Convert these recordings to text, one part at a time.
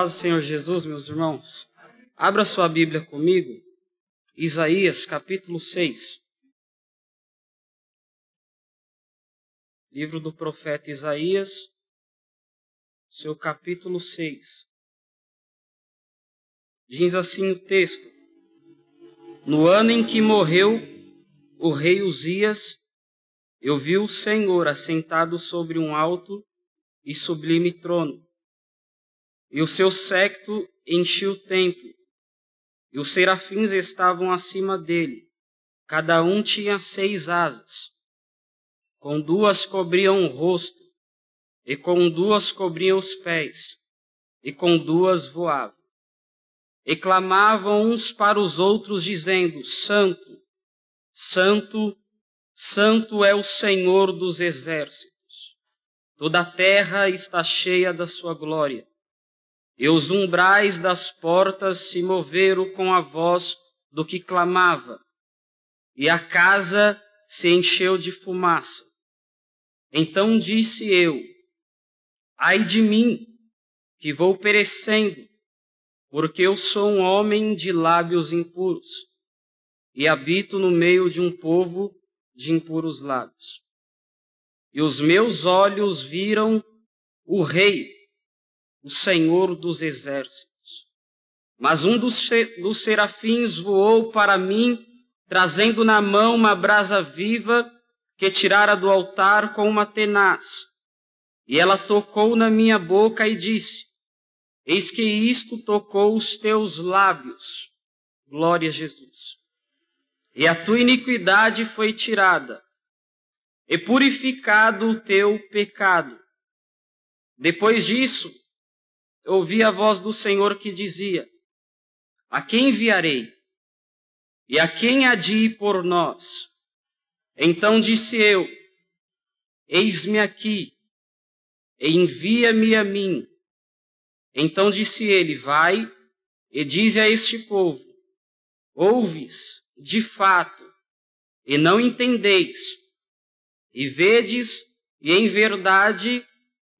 paz do Senhor Jesus, meus irmãos. Abra sua Bíblia comigo, Isaías capítulo 6. Livro do profeta Isaías, seu capítulo 6. Diz assim o texto: No ano em que morreu o rei Uzias, eu vi o Senhor assentado sobre um alto e sublime trono, e o seu séquito enchia o templo, e os serafins estavam acima dele, cada um tinha seis asas, com duas cobriam o rosto, e com duas cobriam os pés, e com duas voavam. E clamavam uns para os outros, dizendo: Santo, Santo, Santo é o Senhor dos exércitos. Toda a terra está cheia da sua glória. E os umbrais das portas se moveram com a voz do que clamava, e a casa se encheu de fumaça. Então disse eu: Ai de mim, que vou perecendo, porque eu sou um homem de lábios impuros, e habito no meio de um povo de impuros lábios e os meus olhos viram o Rei, o Senhor dos exércitos. Mas um dos, dos serafins voou para mim, trazendo na mão uma brasa viva que tirara do altar com uma tenaz. E ela tocou na minha boca e disse: Eis que isto tocou os teus lábios. Glória a Jesus. E a tua iniquidade foi tirada e purificado o teu pecado. Depois disso, ouvi a voz do Senhor que dizia: A quem enviarei? E a quem há de ir por nós? Então disse eu: Eis-me aqui, envia-me a mim. Então disse ele: Vai e dize a este povo: Ouves, de fato, e não entendeis e vedes, e em verdade,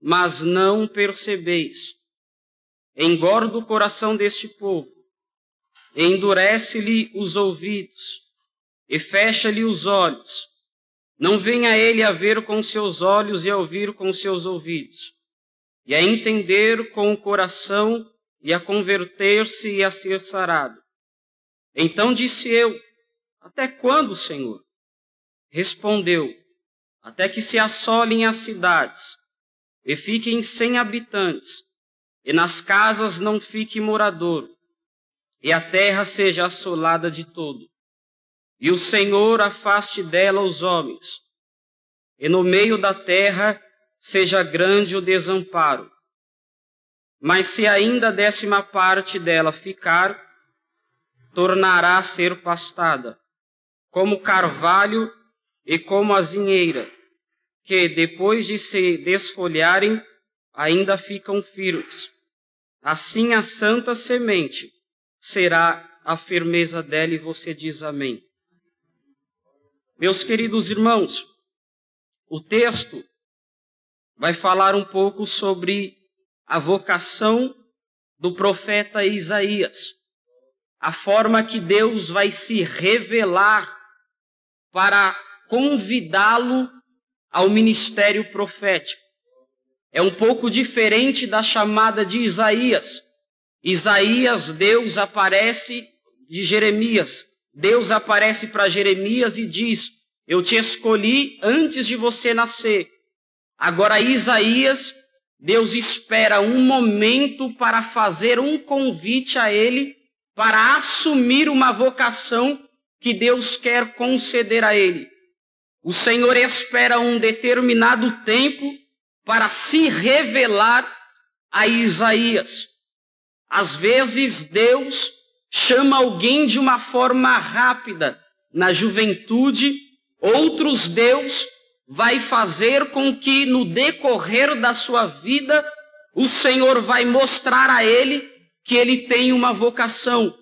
mas não percebeis. Engorda o coração deste povo, endurece-lhe os ouvidos, e fecha-lhe os olhos. Não venha ele a ver com seus olhos e a ouvir com seus ouvidos, e a entender com o coração, e a converter-se e a ser sarado. Então disse eu: Até quando, Senhor? Respondeu: até que se assolem as cidades e fiquem sem habitantes, e nas casas não fique morador, e a terra seja assolada de todo. E o Senhor afaste dela os homens, e no meio da terra seja grande o desamparo. Mas se ainda a décima parte dela ficar, tornará a ser pastada, como carvalho e como a zinheira, que depois de se desfolharem, ainda ficam firmes. Assim a santa semente será a firmeza dela, e você diz amém. Meus queridos irmãos, o texto vai falar um pouco sobre a vocação do profeta Isaías, a forma que Deus vai se revelar para convidá-lo ao ministério profético. É um pouco diferente da chamada de Isaías. Isaías, Deus aparece de Jeremias. Deus aparece para Jeremias e diz: Eu te escolhi antes de você nascer. Agora, Isaías, Deus espera um momento para fazer um convite a ele para assumir uma vocação que Deus quer conceder a ele. O Senhor espera um determinado tempo para se revelar a Isaías. Às vezes Deus chama alguém de uma forma rápida na juventude, outros Deus vai fazer com que no decorrer da sua vida o Senhor vai mostrar a ele que ele tem uma vocação.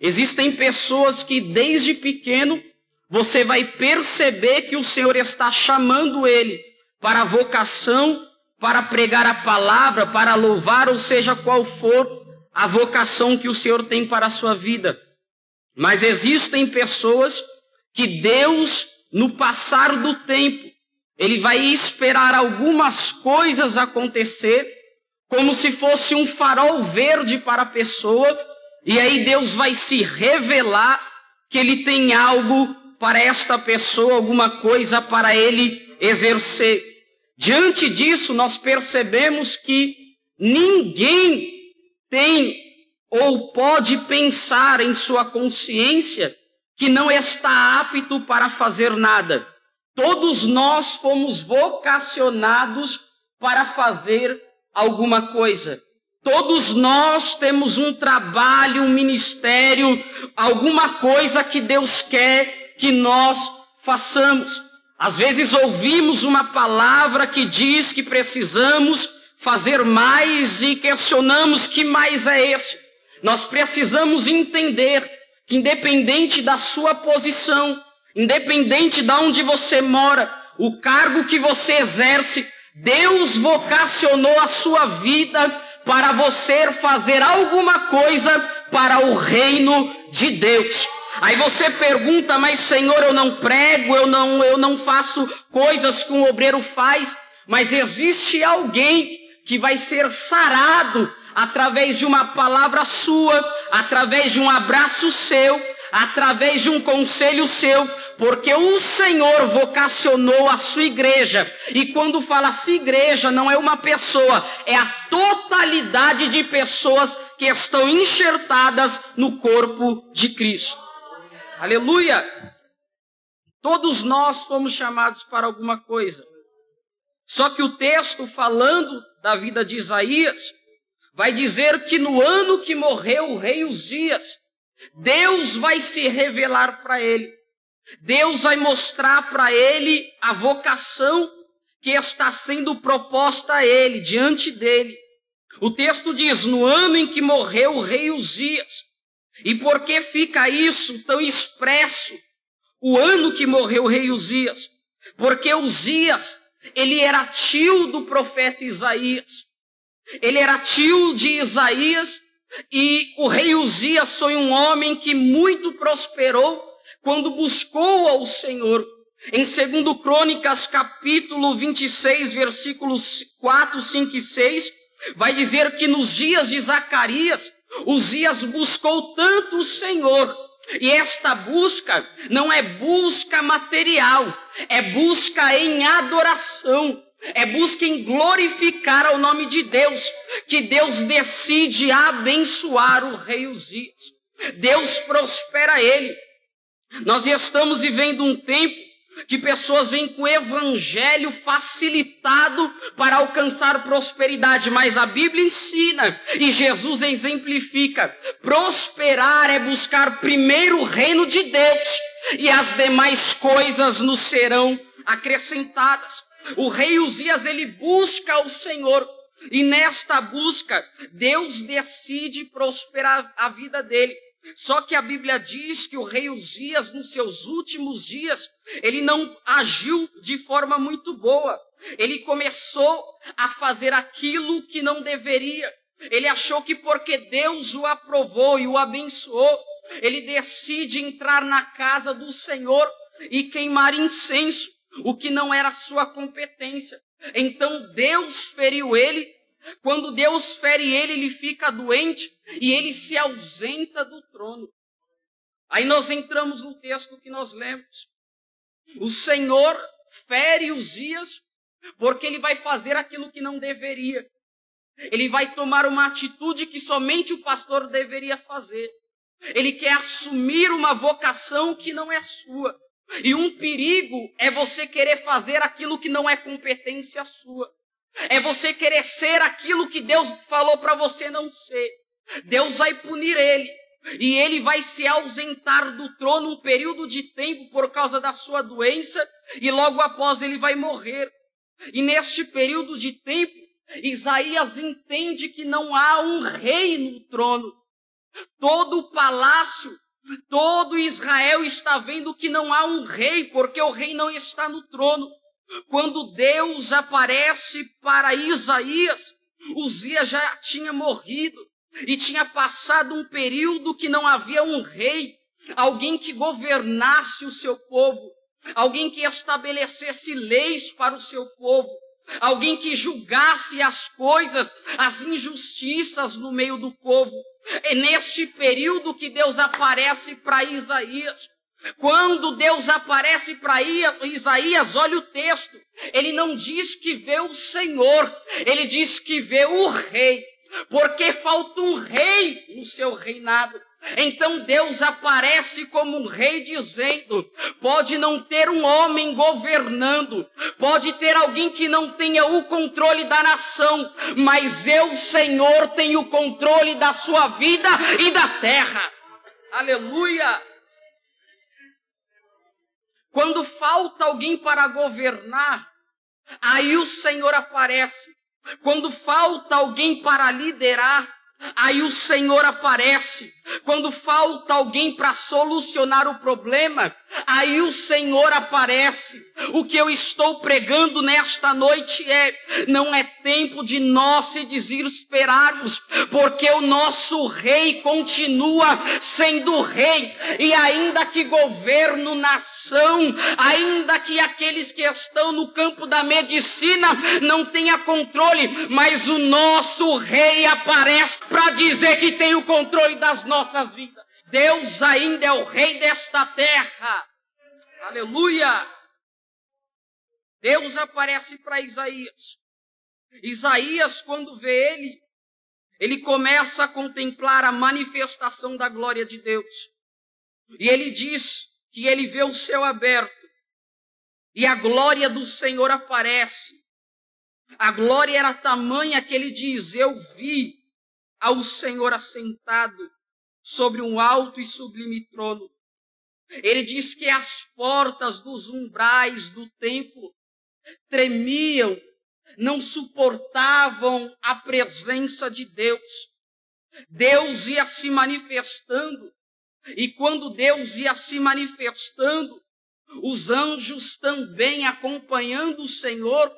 Existem pessoas que desde pequeno você vai perceber que o Senhor está chamando ele para a vocação, para pregar a palavra, para louvar, ou seja qual for a vocação que o Senhor tem para a sua vida. Mas existem pessoas que Deus, no passar do tempo, ele vai esperar algumas coisas acontecer, como se fosse um farol verde para a pessoa, e aí Deus vai se revelar que ele tem algo para esta pessoa, alguma coisa para ele exercer. Diante disso, nós percebemos que ninguém tem ou pode pensar em sua consciência que não está apto para fazer nada. Todos nós fomos vocacionados para fazer alguma coisa. Todos nós temos um trabalho, um ministério, alguma coisa que Deus quer que nós façamos. Às vezes ouvimos uma palavra que diz que precisamos fazer mais e questionamos que mais é esse. Nós precisamos entender que independente da sua posição, independente de onde você mora, o cargo que você exerce, Deus vocacionou a sua vida para você fazer alguma coisa para o reino de Deus. Aí você pergunta, mas Senhor, eu não prego, eu não, eu não faço coisas que um obreiro faz, mas existe alguém que vai ser sarado através de uma palavra sua, através de um abraço seu, através de um conselho seu, porque o Senhor vocacionou a sua igreja. E quando fala sua igreja, não é uma pessoa, é a totalidade de pessoas que estão enxertadas no corpo de Cristo. Aleluia! Todos nós fomos chamados para alguma coisa. Só que o texto falando da vida de Isaías vai dizer que no ano que morreu o rei Uzias, Deus vai se revelar para ele. Deus vai mostrar para ele a vocação que está sendo proposta a ele, diante dele. O texto diz: no ano em que morreu o rei Uzias. E por que fica isso tão expresso? O ano que morreu o rei Uzias. Porque Uzias, ele era tio do profeta Isaías. Ele era tio de Isaías e o rei Uzias foi um homem que muito prosperou quando buscou ao Senhor. Em 2 Crônicas, capítulo 26, versículos 4, 5 e 6, vai dizer que nos dias de Zacarias, Uzias buscou tanto o Senhor, e esta busca não é busca material, é busca em adoração. É busca em glorificar ao nome de Deus, que Deus decide abençoar o rei Uzias. Deus prospera ele. Nós estamos vivendo um tempo que pessoas vêm com o evangelho facilitado para alcançar prosperidade, mas a Bíblia ensina e Jesus exemplifica: prosperar é buscar primeiro o reino de Deus e as demais coisas nos serão acrescentadas. O rei Uzias ele busca o Senhor e nesta busca Deus decide prosperar a vida dele. Só que a Bíblia diz que o rei Uzias, nos seus últimos dias, ele não agiu de forma muito boa. Ele começou a fazer aquilo que não deveria. Ele achou que porque Deus o aprovou e o abençoou, ele decide entrar na casa do Senhor e queimar incenso o que não era sua competência. Então Deus feriu ele. Quando Deus fere ele, ele fica doente e ele se ausenta do trono. Aí nós entramos no texto que nós lemos. O Senhor fere os dias porque ele vai fazer aquilo que não deveria. Ele vai tomar uma atitude que somente o pastor deveria fazer. Ele quer assumir uma vocação que não é sua. E um perigo é você querer fazer aquilo que não é competência sua. É você querer ser aquilo que Deus falou para você não ser. Deus vai punir ele. E ele vai se ausentar do trono um período de tempo por causa da sua doença, e logo após ele vai morrer. E neste período de tempo, Isaías entende que não há um rei no trono. Todo o palácio Todo Israel está vendo que não há um rei, porque o rei não está no trono. Quando Deus aparece para Isaías, Uzias já tinha morrido. e tinha passado um período que não havia um rei, alguém que governasse o seu povo, alguém que estabelecesse leis para o seu povo, alguém que julgasse as coisas, as injustiças no meio do povo. É neste período que Deus aparece para Isaías. Quando Deus aparece para Isaías, olha o texto. Ele não diz que vê o Senhor, ele diz que vê o rei, porque falta um rei no seu reinado. Então Deus aparece como um rei dizendo: pode não ter um homem governando, pode ter alguém que não tenha o controle da nação, mas eu, Senhor, tenho o controle da sua vida e da terra. Aleluia! Quando falta alguém para governar, aí o Senhor aparece. Quando falta alguém para liderar, Aí o Senhor aparece. Quando falta alguém para solucionar o problema, aí o Senhor aparece. O que eu estou pregando nesta noite é: não é tempo de nós se desesperarmos, porque o nosso rei continua sendo rei, e ainda que governo nação, ainda que aqueles que estão no campo da medicina não tenha controle, mas o nosso rei aparece para dizer que tem o controle das nossas vidas. Deus ainda é o rei desta terra. Aleluia! Deus aparece para Isaías. Isaías, quando vê ele, ele começa a contemplar a manifestação da glória de Deus. E ele diz que ele vê o céu aberto e a glória do Senhor aparece. A glória era tamanha que ele diz: Eu vi ao Senhor assentado sobre um alto e sublime trono. Ele diz que as portas dos umbrais do templo tremiam, não suportavam a presença de Deus. Deus ia se manifestando, e quando Deus ia se manifestando, os anjos também acompanhando o Senhor,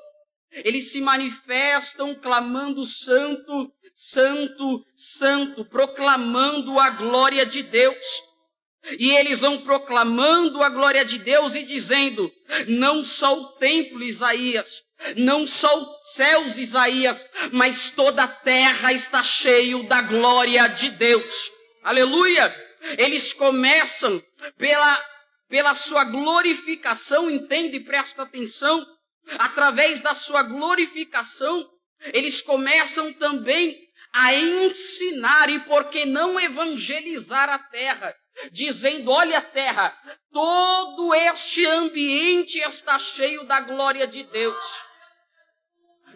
eles se manifestam clamando santo, santo, santo, proclamando a glória de Deus. E eles vão proclamando a glória de Deus e dizendo: não só o templo, Isaías, não só os céus, Isaías, mas toda a terra está cheio da glória de Deus. Aleluia! Eles começam pela, pela sua glorificação, entende? Presta atenção. Através da sua glorificação, eles começam também a ensinar e por que não evangelizar a terra, dizendo: Olha, terra, todo este ambiente está cheio da glória de Deus.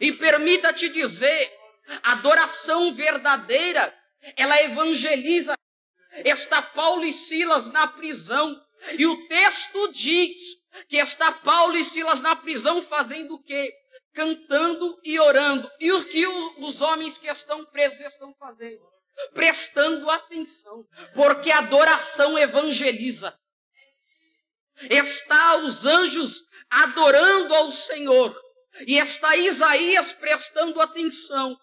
E permita-te dizer, adoração verdadeira, ela evangeliza. Está Paulo e Silas na prisão, e o texto diz que está Paulo e Silas na prisão fazendo o quê? Cantando e orando. E o que os homens que estão presos estão fazendo? Prestando atenção, porque a adoração evangeliza. Está os anjos adorando ao Senhor, e está Isaías prestando atenção.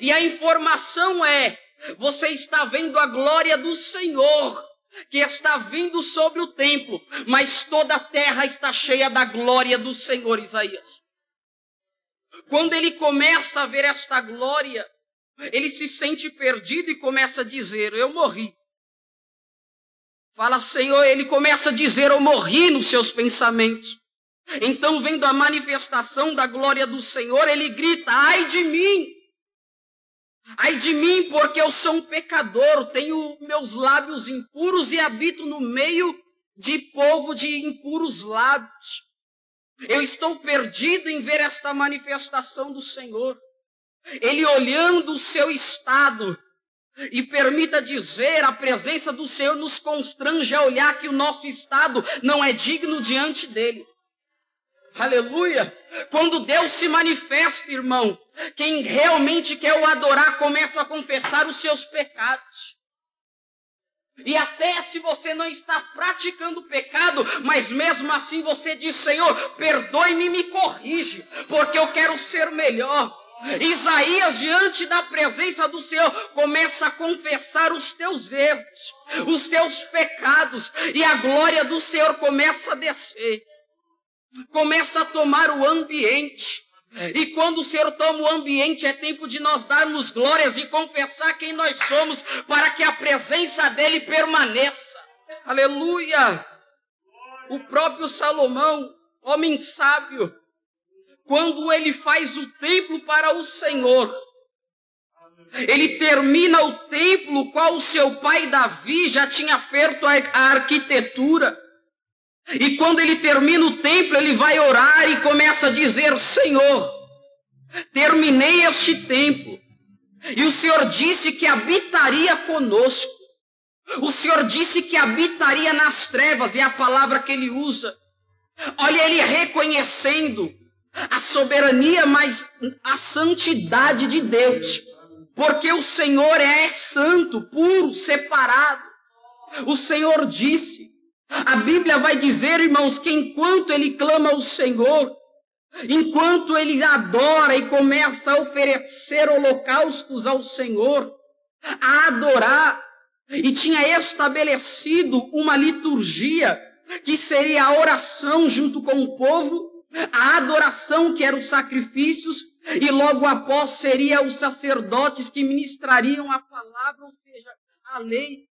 E a informação é: você está vendo a glória do Senhor que está vindo sobre o templo, mas toda a terra está cheia da glória do Senhor Isaías. Quando ele começa a ver esta glória, ele se sente perdido e começa a dizer: Eu morri. Fala, Senhor, ele começa a dizer: Eu morri nos seus pensamentos. Então, vendo a manifestação da glória do Senhor, ele grita: Ai de mim! Ai de mim, porque eu sou um pecador, tenho meus lábios impuros e habito no meio de povo de impuros lábios. Eu estou perdido em ver esta manifestação do Senhor. Ele olhando o seu estado, e permita dizer, a presença do Senhor nos constrange a olhar que o nosso estado não é digno diante dele. Aleluia! Quando Deus se manifesta, irmão, quem realmente quer o adorar começa a confessar os seus pecados. E até se você não está praticando pecado, mas mesmo assim você diz: Senhor, perdoe-me e me corrige, porque eu quero ser melhor. Isaías, diante da presença do Senhor, começa a confessar os teus erros, os teus pecados, e a glória do Senhor começa a descer, começa a tomar o ambiente. E quando o Senhor toma o ambiente, é tempo de nós darmos glórias e confessar quem nós somos, para que a presença dele permaneça. Aleluia! O próprio Salomão, homem sábio, quando ele faz o templo para o Senhor, ele termina o templo qual o seu pai Davi já tinha feito a arquitetura. E quando ele termina o templo, ele vai orar e começa a dizer: Senhor, terminei este templo. E o Senhor disse que habitaria conosco. O Senhor disse que habitaria nas trevas, é a palavra que ele usa. Olha, ele reconhecendo a soberania, mas a santidade de Deus. Porque o Senhor é santo, puro, separado. O Senhor disse: a Bíblia vai dizer, irmãos, que enquanto ele clama ao Senhor, enquanto ele adora e começa a oferecer holocaustos ao Senhor, a adorar, e tinha estabelecido uma liturgia que seria a oração junto com o povo, a adoração que eram os sacrifícios, e logo após seria os sacerdotes que ministrariam a palavra, ou seja, a lei.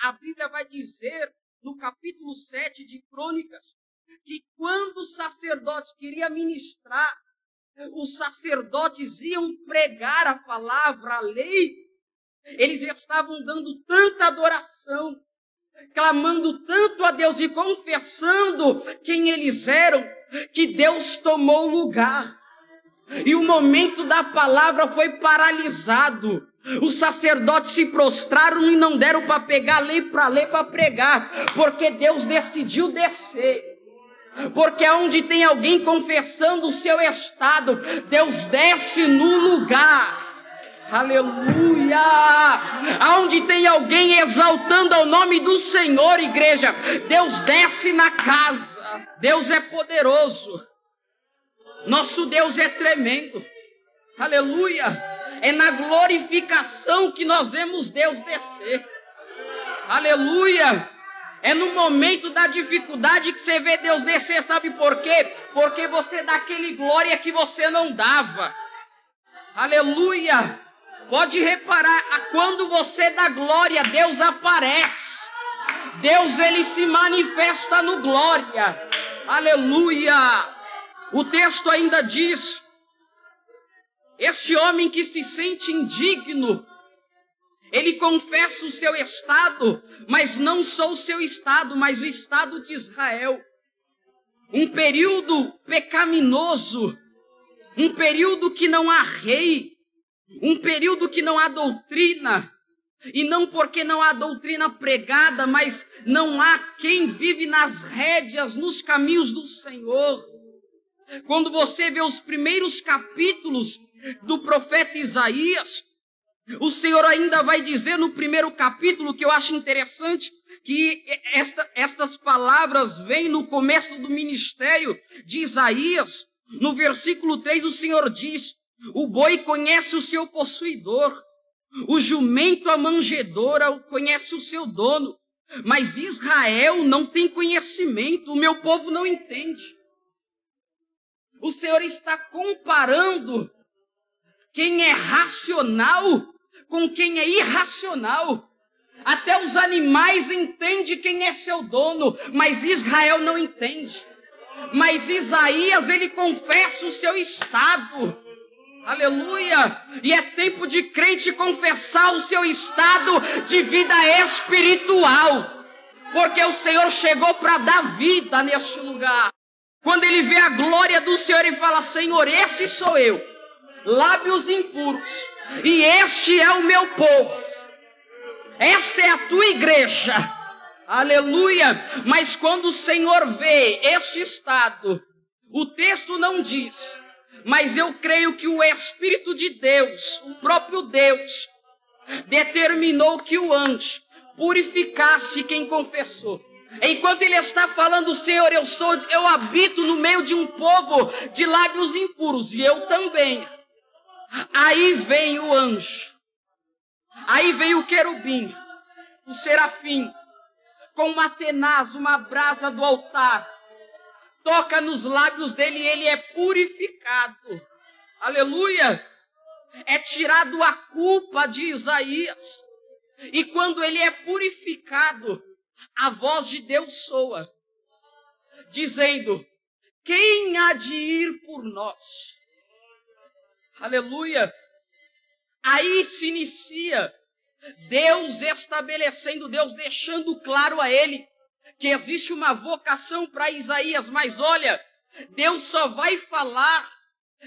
A Bíblia vai dizer no capítulo 7 de Crônicas, que quando os sacerdotes queriam ministrar, os sacerdotes iam pregar a palavra, a lei, eles estavam dando tanta adoração, clamando tanto a Deus e confessando quem eles eram, que Deus tomou lugar. E o momento da palavra foi paralisado. Os sacerdotes se prostraram e não deram para pegar lei para ler para pregar, porque Deus decidiu descer. Porque onde tem alguém confessando o seu estado, Deus desce no lugar. Aleluia! Aonde tem alguém exaltando ao nome do Senhor, igreja, Deus desce na casa. Deus é poderoso. Nosso Deus é tremendo. Aleluia! É na glorificação que nós vemos Deus descer. Aleluia! É no momento da dificuldade que você vê Deus descer, sabe por quê? Porque você dá aquele glória que você não dava. Aleluia! Pode reparar, quando você dá glória, Deus aparece. Deus ele se manifesta no glória. Aleluia! O texto ainda diz: este homem que se sente indigno, ele confessa o seu estado, mas não só o seu estado, mas o estado de Israel. Um período pecaminoso, um período que não há rei, um período que não há doutrina, e não porque não há doutrina pregada, mas não há quem vive nas rédeas, nos caminhos do Senhor. Quando você vê os primeiros capítulos do profeta Isaías, o Senhor ainda vai dizer no primeiro capítulo, que eu acho interessante, que esta, estas palavras vêm no começo do ministério de Isaías. No versículo 3, o Senhor diz: O boi conhece o seu possuidor, o jumento, a manjedora, conhece o seu dono, mas Israel não tem conhecimento, o meu povo não entende. O Senhor está comparando quem é racional com quem é irracional. Até os animais entendem quem é seu dono, mas Israel não entende. Mas Isaías, ele confessa o seu estado. Aleluia! E é tempo de crente confessar o seu estado de vida espiritual. Porque o Senhor chegou para dar vida neste lugar. Quando ele vê a glória do Senhor, ele fala: Senhor, esse sou eu lábios impuros, e este é o meu povo, esta é a tua igreja, aleluia. Mas quando o Senhor vê este estado, o texto não diz, mas eu creio que o Espírito de Deus, o próprio Deus, determinou que o anjo purificasse quem confessou. Enquanto ele está falando, Senhor, eu sou, eu habito no meio de um povo de lábios impuros, e eu também. Aí vem o anjo. Aí vem o querubim, o serafim, com uma tenaz, uma brasa do altar. Toca nos lábios dele e ele é purificado. Aleluia! É tirado a culpa de Isaías. E quando ele é purificado, a voz de Deus soa, dizendo: Quem há de ir por nós? Aleluia! Aí se inicia Deus estabelecendo, Deus deixando claro a ele que existe uma vocação para Isaías, mas olha, Deus só vai falar,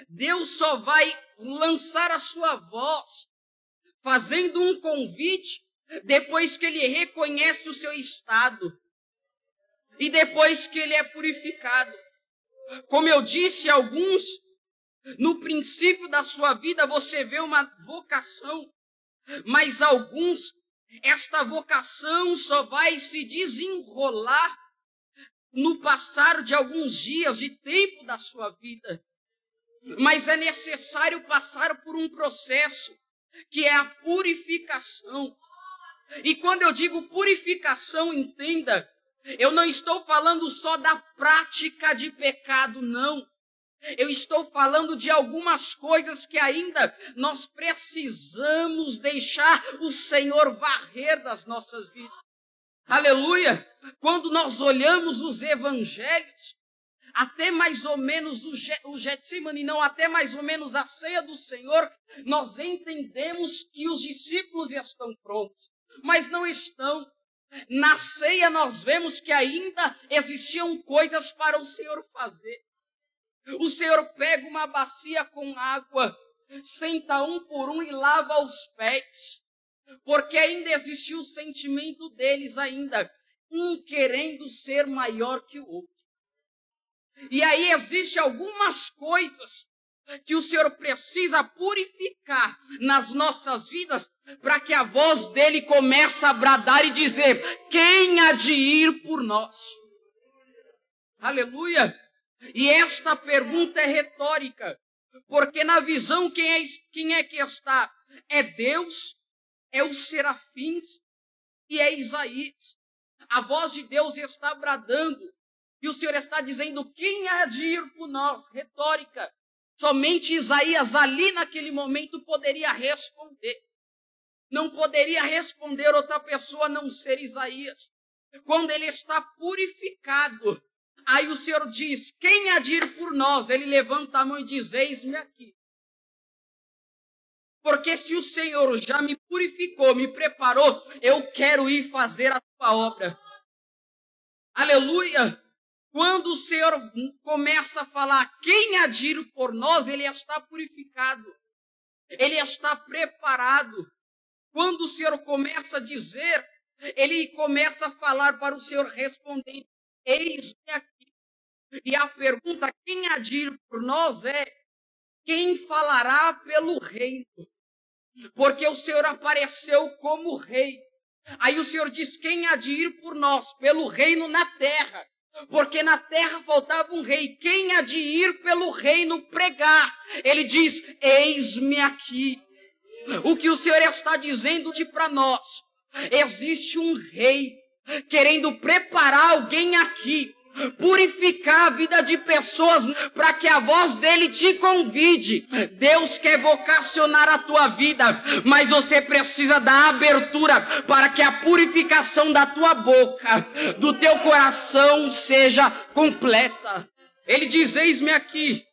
Deus só vai lançar a sua voz, fazendo um convite depois que ele reconhece o seu estado e depois que ele é purificado. Como eu disse, alguns, no princípio da sua vida, você vê uma vocação, mas alguns, esta vocação só vai se desenrolar no passar de alguns dias de tempo da sua vida. Mas é necessário passar por um processo que é a purificação. E quando eu digo purificação, entenda, eu não estou falando só da prática de pecado, não. Eu estou falando de algumas coisas que ainda nós precisamos deixar o Senhor varrer das nossas vidas. Aleluia! Quando nós olhamos os evangelhos, até mais ou menos o, o Getsemane, não, até mais ou menos a ceia do Senhor, nós entendemos que os discípulos estão prontos mas não estão. Na ceia nós vemos que ainda existiam coisas para o Senhor fazer. O Senhor pega uma bacia com água, senta um por um e lava os pés, porque ainda existia o sentimento deles ainda, um querendo ser maior que o outro. E aí existe algumas coisas que o Senhor precisa purificar nas nossas vidas para que a voz dele comece a bradar e dizer: quem há de ir por nós? Aleluia! E esta pergunta é retórica, porque na visão quem é, quem é que está? É Deus, é os serafins e é Isaías. A voz de Deus está bradando e o Senhor está dizendo: quem há de ir por nós? Retórica. Somente Isaías, ali naquele momento, poderia responder. Não poderia responder outra pessoa a não ser Isaías. Quando ele está purificado, aí o Senhor diz: Quem há de ir por nós? Ele levanta a mão e diz: Eis-me aqui. Porque se o Senhor já me purificou, me preparou, eu quero ir fazer a tua obra. Aleluia! Quando o Senhor começa a falar quem agir por nós, ele está purificado, ele está preparado. Quando o Senhor começa a dizer, ele começa a falar para o Senhor respondendo: Eis-me aqui. E a pergunta: quem agir por nós é quem falará pelo reino? Porque o Senhor apareceu como rei. Aí o Senhor diz: quem há de ir por nós, pelo reino na terra? porque na terra faltava um rei. Quem há de ir pelo reino pregar? Ele diz: Eis-me aqui. O que o Senhor está dizendo de para nós? Existe um rei querendo preparar alguém aqui purificar a vida de pessoas para que a voz dele te convide. Deus quer vocacionar a tua vida, mas você precisa da abertura para que a purificação da tua boca, do teu coração seja completa. Ele diz: Eis-me aqui.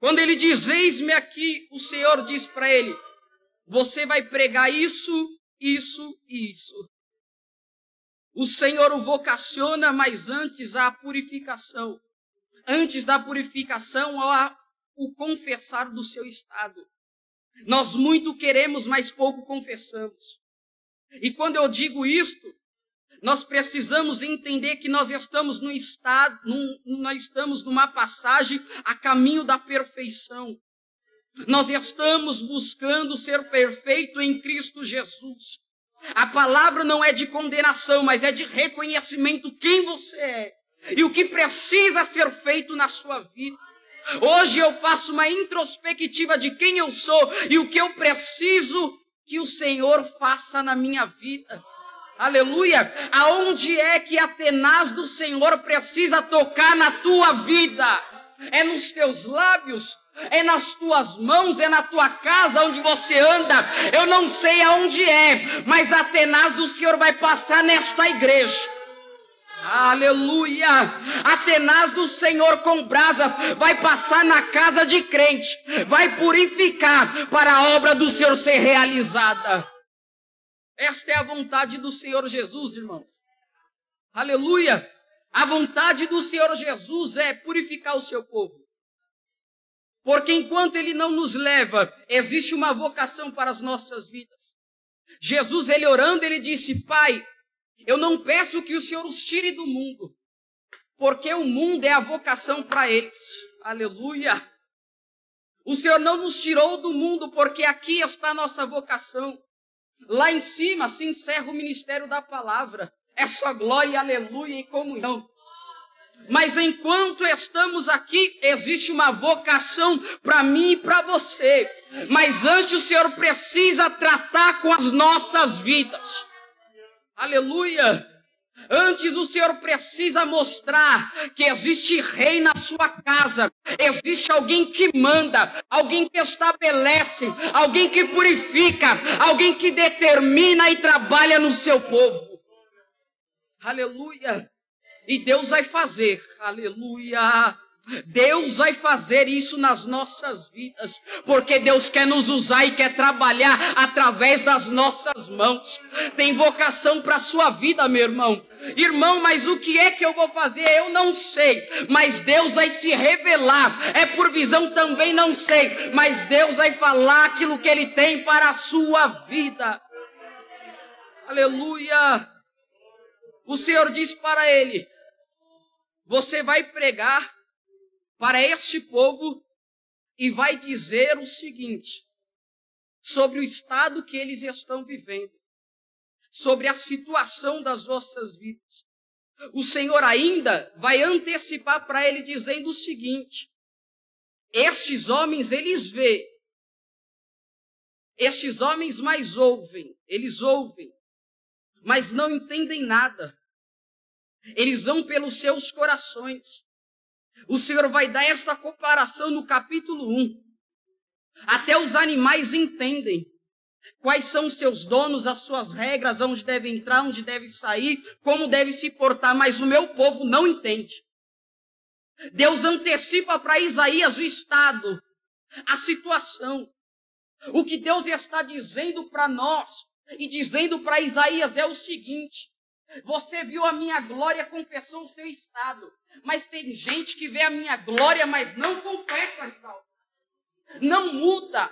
Quando ele diz: Eis-me aqui, o Senhor diz para ele: Você vai pregar isso, isso e isso. O Senhor o vocaciona, mas antes a purificação. Antes da purificação, há o confessar do seu estado. Nós muito queremos, mas pouco confessamos. E quando eu digo isto, nós precisamos entender que nós estamos no estado, num, nós estamos numa passagem a caminho da perfeição. Nós estamos buscando ser perfeito em Cristo Jesus. A palavra não é de condenação, mas é de reconhecimento quem você é e o que precisa ser feito na sua vida. Hoje eu faço uma introspectiva de quem eu sou e o que eu preciso que o Senhor faça na minha vida. Aleluia! Aonde é que a tenaz do Senhor precisa tocar na tua vida? É nos teus lábios? É nas tuas mãos, é na tua casa onde você anda. Eu não sei aonde é, mas a tenaz do Senhor vai passar nesta igreja. Aleluia! A tenaz do Senhor com brasas vai passar na casa de crente, vai purificar para a obra do Senhor ser realizada. Esta é a vontade do Senhor Jesus, irmão. Aleluia! A vontade do Senhor Jesus é purificar o seu povo. Porque enquanto ele não nos leva, existe uma vocação para as nossas vidas. Jesus, ele orando, ele disse: Pai, eu não peço que o Senhor os tire do mundo, porque o mundo é a vocação para eles. Aleluia! O Senhor não nos tirou do mundo, porque aqui está a nossa vocação. Lá em cima se encerra o ministério da palavra. É só glória, aleluia e comunhão. Mas enquanto estamos aqui, existe uma vocação para mim e para você. Mas antes o Senhor precisa tratar com as nossas vidas. Aleluia! Antes o Senhor precisa mostrar que existe rei na sua casa, existe alguém que manda, alguém que estabelece, alguém que purifica, alguém que determina e trabalha no seu povo. Aleluia! E Deus vai fazer, aleluia! Deus vai fazer isso nas nossas vidas, porque Deus quer nos usar e quer trabalhar através das nossas mãos. Tem vocação para a sua vida, meu irmão. Irmão, mas o que é que eu vou fazer? Eu não sei, mas Deus vai se revelar. É por visão também não sei, mas Deus vai falar aquilo que Ele tem para a sua vida. Aleluia! O Senhor diz para ele: Você vai pregar para este povo e vai dizer o seguinte sobre o estado que eles estão vivendo, sobre a situação das vossas vidas. O Senhor ainda vai antecipar para ele dizendo o seguinte: estes homens eles vê, estes homens mais ouvem, eles ouvem, mas não entendem nada. Eles vão pelos seus corações. O Senhor vai dar esta comparação no capítulo 1. Até os animais entendem quais são os seus donos, as suas regras, onde deve entrar, onde deve sair, como deve se portar, mas o meu povo não entende. Deus antecipa para Isaías o estado, a situação. O que Deus está dizendo para nós e dizendo para Isaías é o seguinte: você viu a minha glória, confessou o seu estado. Mas tem gente que vê a minha glória, mas não confessa. Não muda.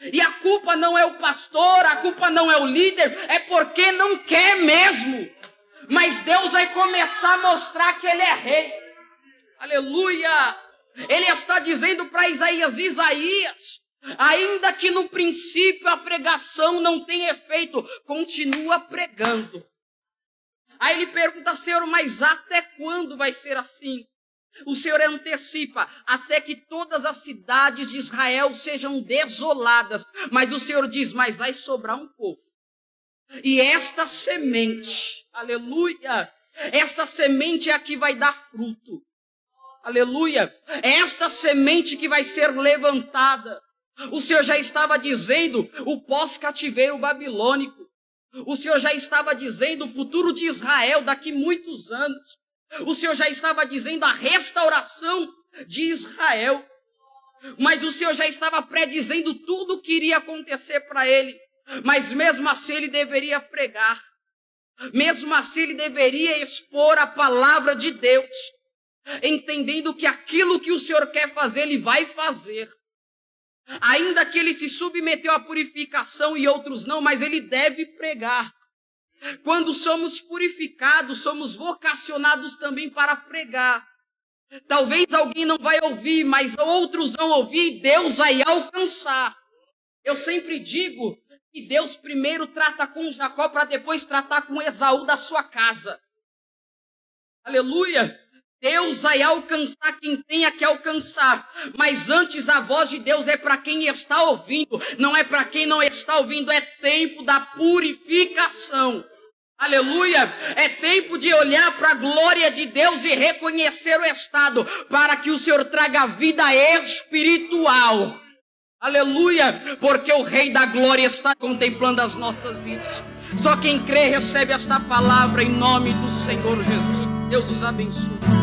E a culpa não é o pastor, a culpa não é o líder, é porque não quer mesmo. Mas Deus vai começar a mostrar que Ele é rei. Aleluia! Ele está dizendo para Isaías: Isaías, ainda que no princípio a pregação não tenha efeito, continua pregando. Aí ele pergunta, Senhor, mas até quando vai ser assim? O Senhor antecipa até que todas as cidades de Israel sejam desoladas. Mas o Senhor diz: Mas vai sobrar um povo. E esta semente, aleluia, esta semente é a que vai dar fruto. Aleluia, esta semente que vai ser levantada. O Senhor já estava dizendo o pós-cativeiro babilônico. O Senhor já estava dizendo o futuro de Israel daqui muitos anos. O Senhor já estava dizendo a restauração de Israel. Mas o Senhor já estava predizendo tudo o que iria acontecer para ele. Mas mesmo assim ele deveria pregar. Mesmo assim ele deveria expor a palavra de Deus. Entendendo que aquilo que o Senhor quer fazer, ele vai fazer. Ainda que ele se submeteu à purificação e outros não, mas ele deve pregar. Quando somos purificados, somos vocacionados também para pregar. Talvez alguém não vai ouvir, mas outros vão ouvir e Deus vai alcançar. Eu sempre digo que Deus primeiro trata com Jacó para depois tratar com Esaú da sua casa. Aleluia! Deus vai alcançar quem tenha que alcançar, mas antes a voz de Deus é para quem está ouvindo, não é para quem não está ouvindo, é tempo da purificação. Aleluia! É tempo de olhar para a glória de Deus e reconhecer o estado, para que o Senhor traga vida espiritual. Aleluia! Porque o Rei da Glória está contemplando as nossas vidas. Só quem crê recebe esta palavra em nome do Senhor Jesus. Deus os abençoe.